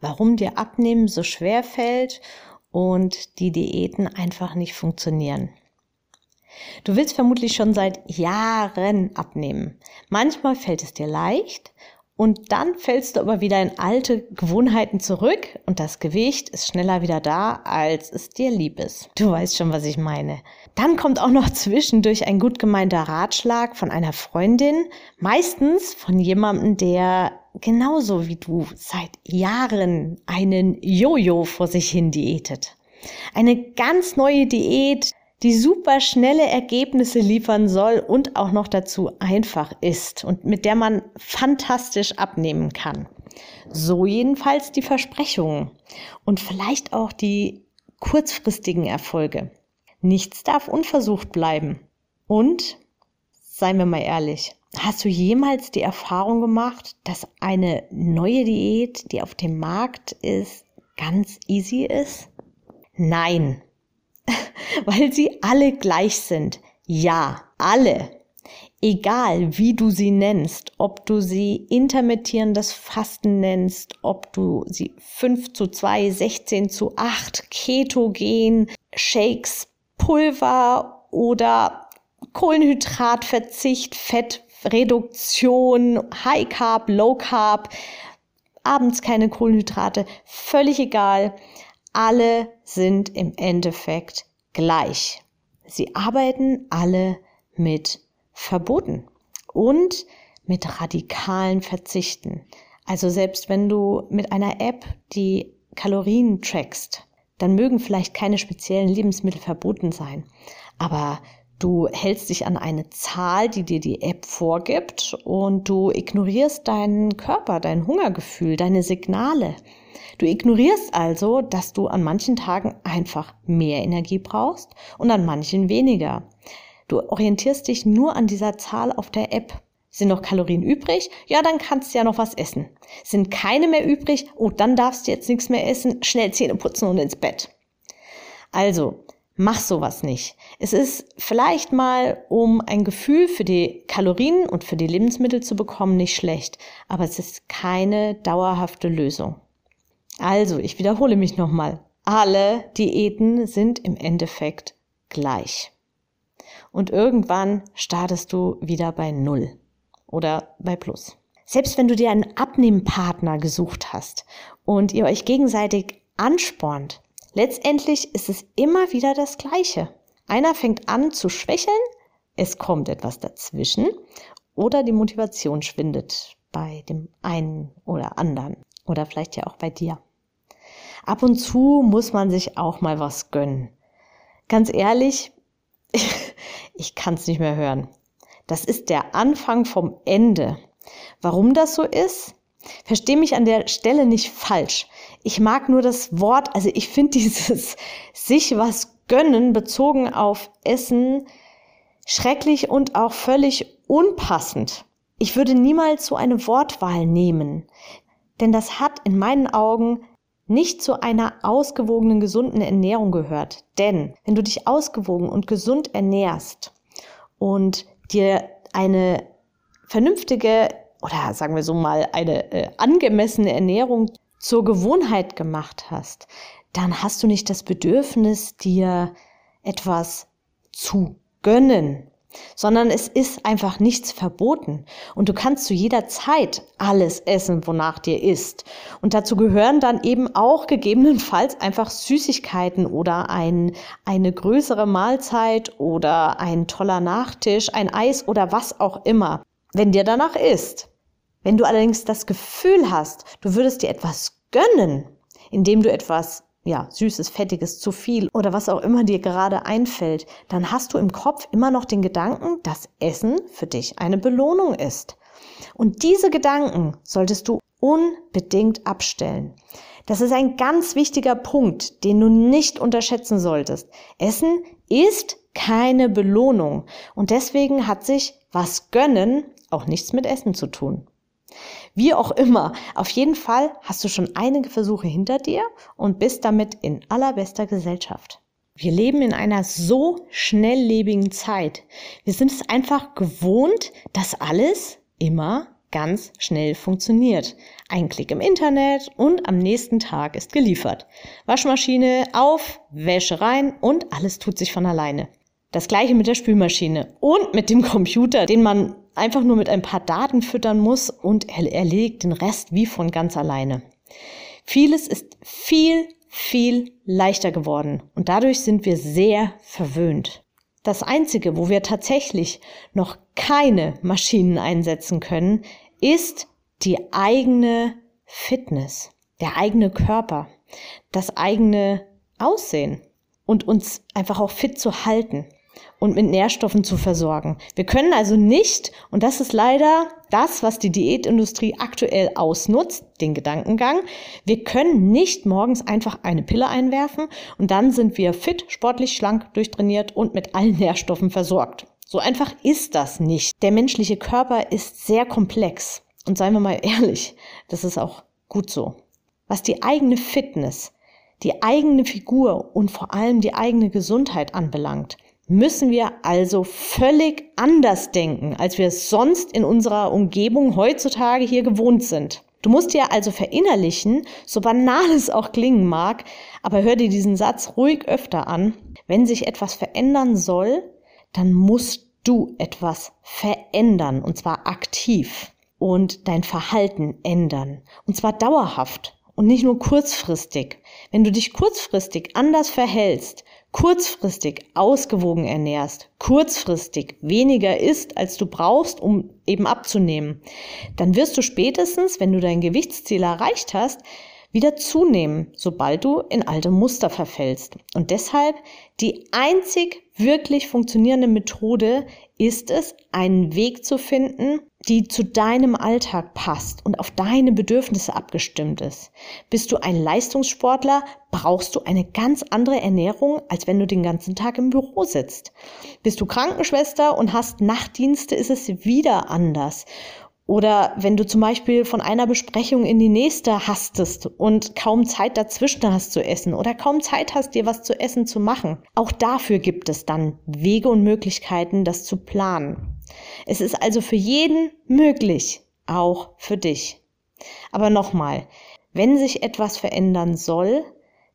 warum dir Abnehmen so schwer fällt und die Diäten einfach nicht funktionieren. Du willst vermutlich schon seit Jahren abnehmen. Manchmal fällt es dir leicht und dann fällst du aber wieder in alte Gewohnheiten zurück und das Gewicht ist schneller wieder da, als es dir lieb ist. Du weißt schon, was ich meine. Dann kommt auch noch zwischendurch ein gut gemeinter Ratschlag von einer Freundin, meistens von jemandem, der genauso wie du seit Jahren einen Jojo vor sich hin diätet. Eine ganz neue Diät, die super schnelle Ergebnisse liefern soll und auch noch dazu einfach ist und mit der man fantastisch abnehmen kann. So jedenfalls die Versprechungen und vielleicht auch die kurzfristigen Erfolge. Nichts darf unversucht bleiben. Und, seien wir mal ehrlich, Hast du jemals die Erfahrung gemacht, dass eine neue Diät, die auf dem Markt ist, ganz easy ist? Nein, weil sie alle gleich sind. Ja, alle. Egal wie du sie nennst, ob du sie intermittierendes Fasten nennst, ob du sie 5 zu 2, 16 zu 8, Ketogen, Shakes, Pulver oder Kohlenhydratverzicht, Fett, Reduktion, High Carb, Low Carb, abends keine Kohlenhydrate, völlig egal. Alle sind im Endeffekt gleich. Sie arbeiten alle mit Verboten und mit radikalen Verzichten. Also selbst wenn du mit einer App die Kalorien trackst, dann mögen vielleicht keine speziellen Lebensmittel verboten sein. Aber Du hältst dich an eine Zahl, die dir die App vorgibt und du ignorierst deinen Körper, dein Hungergefühl, deine Signale. Du ignorierst also, dass du an manchen Tagen einfach mehr Energie brauchst und an manchen weniger. Du orientierst dich nur an dieser Zahl auf der App. Sind noch Kalorien übrig? Ja, dann kannst du ja noch was essen. Sind keine mehr übrig? Oh, dann darfst du jetzt nichts mehr essen. Schnell Zähne putzen und ins Bett. Also, Mach sowas nicht. Es ist vielleicht mal, um ein Gefühl für die Kalorien und für die Lebensmittel zu bekommen, nicht schlecht, aber es ist keine dauerhafte Lösung. Also, ich wiederhole mich nochmal. Alle Diäten sind im Endeffekt gleich. Und irgendwann startest du wieder bei Null oder bei Plus. Selbst wenn du dir einen Abnehmpartner gesucht hast und ihr euch gegenseitig anspornt, Letztendlich ist es immer wieder das Gleiche. Einer fängt an zu schwächeln, es kommt etwas dazwischen oder die Motivation schwindet bei dem einen oder anderen oder vielleicht ja auch bei dir. Ab und zu muss man sich auch mal was gönnen. Ganz ehrlich, ich kann es nicht mehr hören. Das ist der Anfang vom Ende. Warum das so ist? Versteh mich an der Stelle nicht falsch. Ich mag nur das Wort, also ich finde dieses sich was gönnen bezogen auf Essen schrecklich und auch völlig unpassend. Ich würde niemals so eine Wortwahl nehmen, denn das hat in meinen Augen nicht zu einer ausgewogenen, gesunden Ernährung gehört. Denn wenn du dich ausgewogen und gesund ernährst und dir eine vernünftige oder sagen wir so mal eine äh, angemessene Ernährung zur Gewohnheit gemacht hast, dann hast du nicht das Bedürfnis, dir etwas zu gönnen, sondern es ist einfach nichts verboten. Und du kannst zu jeder Zeit alles essen, wonach dir ist. Und dazu gehören dann eben auch gegebenenfalls einfach Süßigkeiten oder ein, eine größere Mahlzeit oder ein toller Nachtisch, ein Eis oder was auch immer, wenn dir danach ist. Wenn du allerdings das Gefühl hast, du würdest dir etwas gönnen, indem du etwas ja, süßes, fettiges, zu viel oder was auch immer dir gerade einfällt, dann hast du im Kopf immer noch den Gedanken, dass Essen für dich eine Belohnung ist. Und diese Gedanken solltest du unbedingt abstellen. Das ist ein ganz wichtiger Punkt, den du nicht unterschätzen solltest. Essen ist keine Belohnung und deswegen hat sich was gönnen auch nichts mit Essen zu tun. Wie auch immer, auf jeden Fall hast du schon einige Versuche hinter dir und bist damit in allerbester Gesellschaft. Wir leben in einer so schnelllebigen Zeit. Wir sind es einfach gewohnt, dass alles immer ganz schnell funktioniert. Ein Klick im Internet und am nächsten Tag ist geliefert. Waschmaschine auf, Wäsche rein und alles tut sich von alleine. Das gleiche mit der Spülmaschine und mit dem Computer, den man einfach nur mit ein paar Daten füttern muss und er erledigt den Rest wie von ganz alleine. Vieles ist viel viel leichter geworden und dadurch sind wir sehr verwöhnt. Das Einzige, wo wir tatsächlich noch keine Maschinen einsetzen können, ist die eigene Fitness, der eigene Körper, das eigene Aussehen und uns einfach auch fit zu halten und mit Nährstoffen zu versorgen. Wir können also nicht, und das ist leider das, was die Diätindustrie aktuell ausnutzt, den Gedankengang, wir können nicht morgens einfach eine Pille einwerfen und dann sind wir fit, sportlich, schlank, durchtrainiert und mit allen Nährstoffen versorgt. So einfach ist das nicht. Der menschliche Körper ist sehr komplex. Und seien wir mal ehrlich, das ist auch gut so. Was die eigene Fitness, die eigene Figur und vor allem die eigene Gesundheit anbelangt, müssen wir also völlig anders denken, als wir es sonst in unserer Umgebung heutzutage hier gewohnt sind. Du musst dir also verinnerlichen, so banal es auch klingen mag, aber hör dir diesen Satz ruhig öfter an. Wenn sich etwas verändern soll, dann musst du etwas verändern und zwar aktiv und dein Verhalten ändern und zwar dauerhaft und nicht nur kurzfristig. Wenn du dich kurzfristig anders verhältst, kurzfristig ausgewogen ernährst, kurzfristig weniger isst, als du brauchst, um eben abzunehmen, dann wirst du spätestens, wenn du dein Gewichtsziel erreicht hast, wieder zunehmen, sobald du in alte Muster verfällst. Und deshalb die einzig wirklich funktionierende Methode ist es, einen Weg zu finden, die zu deinem Alltag passt und auf deine Bedürfnisse abgestimmt ist. Bist du ein Leistungssportler, brauchst du eine ganz andere Ernährung, als wenn du den ganzen Tag im Büro sitzt. Bist du Krankenschwester und hast Nachtdienste, ist es wieder anders. Oder wenn du zum Beispiel von einer Besprechung in die nächste hastest und kaum Zeit dazwischen hast zu essen oder kaum Zeit hast, dir was zu essen zu machen. Auch dafür gibt es dann Wege und Möglichkeiten, das zu planen. Es ist also für jeden möglich, auch für dich. Aber nochmal, wenn sich etwas verändern soll,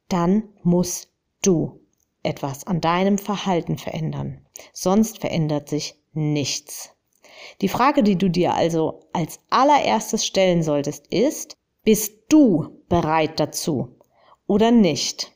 dann musst du etwas an deinem Verhalten verändern. Sonst verändert sich nichts. Die Frage, die du dir also als allererstes stellen solltest, ist, bist du bereit dazu oder nicht?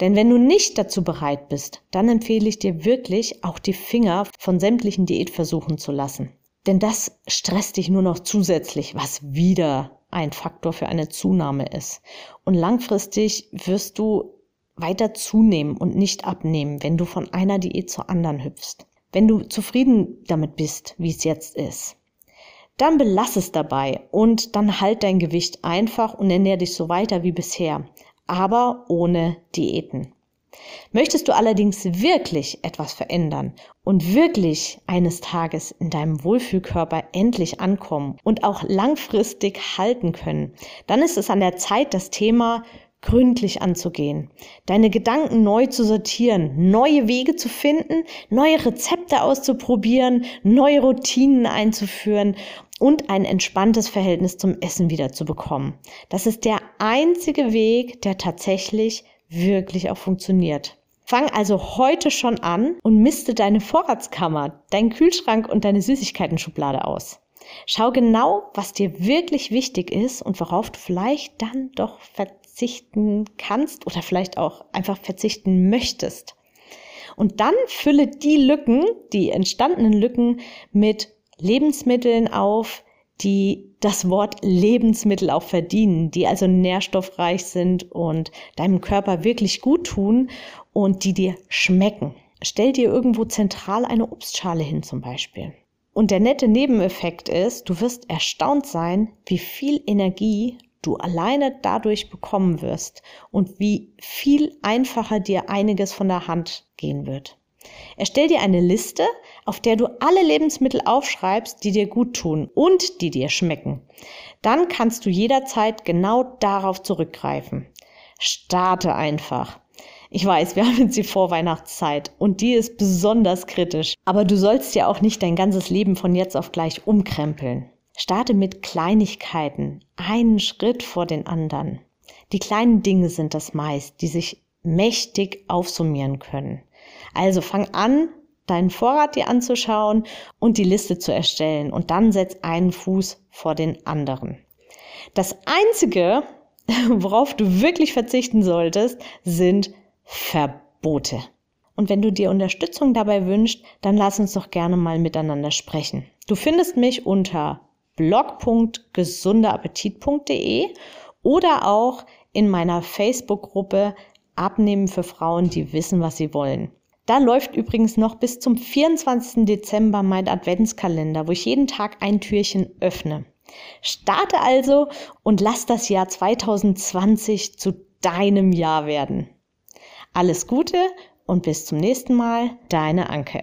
Denn wenn du nicht dazu bereit bist, dann empfehle ich dir wirklich, auch die Finger von sämtlichen Diätversuchen zu lassen. Denn das stresst dich nur noch zusätzlich, was wieder ein Faktor für eine Zunahme ist. Und langfristig wirst du weiter zunehmen und nicht abnehmen, wenn du von einer Diät zur anderen hüpfst. Wenn du zufrieden damit bist, wie es jetzt ist, dann belass es dabei und dann halt dein Gewicht einfach und ernähr dich so weiter wie bisher, aber ohne Diäten. Möchtest du allerdings wirklich etwas verändern und wirklich eines Tages in deinem Wohlfühlkörper endlich ankommen und auch langfristig halten können, dann ist es an der Zeit, das Thema gründlich anzugehen, deine Gedanken neu zu sortieren, neue Wege zu finden, neue Rezepte auszuprobieren, neue Routinen einzuführen und ein entspanntes Verhältnis zum Essen wieder zu bekommen. Das ist der einzige Weg, der tatsächlich wirklich auch funktioniert. Fang also heute schon an und misste deine Vorratskammer, deinen Kühlschrank und deine Süßigkeiten-Schublade aus. Schau genau, was dir wirklich wichtig ist und worauf du vielleicht dann doch verzichten kannst oder vielleicht auch einfach verzichten möchtest. Und dann fülle die Lücken, die entstandenen Lücken mit Lebensmitteln auf, die das Wort Lebensmittel auch verdienen, die also nährstoffreich sind und deinem Körper wirklich gut tun und die dir schmecken. Stell dir irgendwo zentral eine Obstschale hin zum Beispiel. Und der nette Nebeneffekt ist, du wirst erstaunt sein, wie viel Energie du alleine dadurch bekommen wirst und wie viel einfacher dir einiges von der Hand gehen wird. Erstell dir eine Liste, auf der du alle Lebensmittel aufschreibst, die dir gut tun und die dir schmecken. Dann kannst du jederzeit genau darauf zurückgreifen. Starte einfach. Ich weiß, wir haben jetzt die Vorweihnachtszeit und die ist besonders kritisch. Aber du sollst ja auch nicht dein ganzes Leben von jetzt auf gleich umkrempeln. Starte mit Kleinigkeiten, einen Schritt vor den anderen. Die kleinen Dinge sind das meist, die sich mächtig aufsummieren können. Also fang an, deinen Vorrat dir anzuschauen und die Liste zu erstellen und dann setz einen Fuß vor den anderen. Das einzige, worauf du wirklich verzichten solltest, sind Verbote. Und wenn du dir Unterstützung dabei wünschst, dann lass uns doch gerne mal miteinander sprechen. Du findest mich unter blog.gesunderappetit.de oder auch in meiner Facebook-Gruppe Abnehmen für Frauen, die wissen, was sie wollen. Da läuft übrigens noch bis zum 24. Dezember mein Adventskalender, wo ich jeden Tag ein Türchen öffne. Starte also und lass das Jahr 2020 zu deinem Jahr werden. Alles Gute und bis zum nächsten Mal, deine Anke.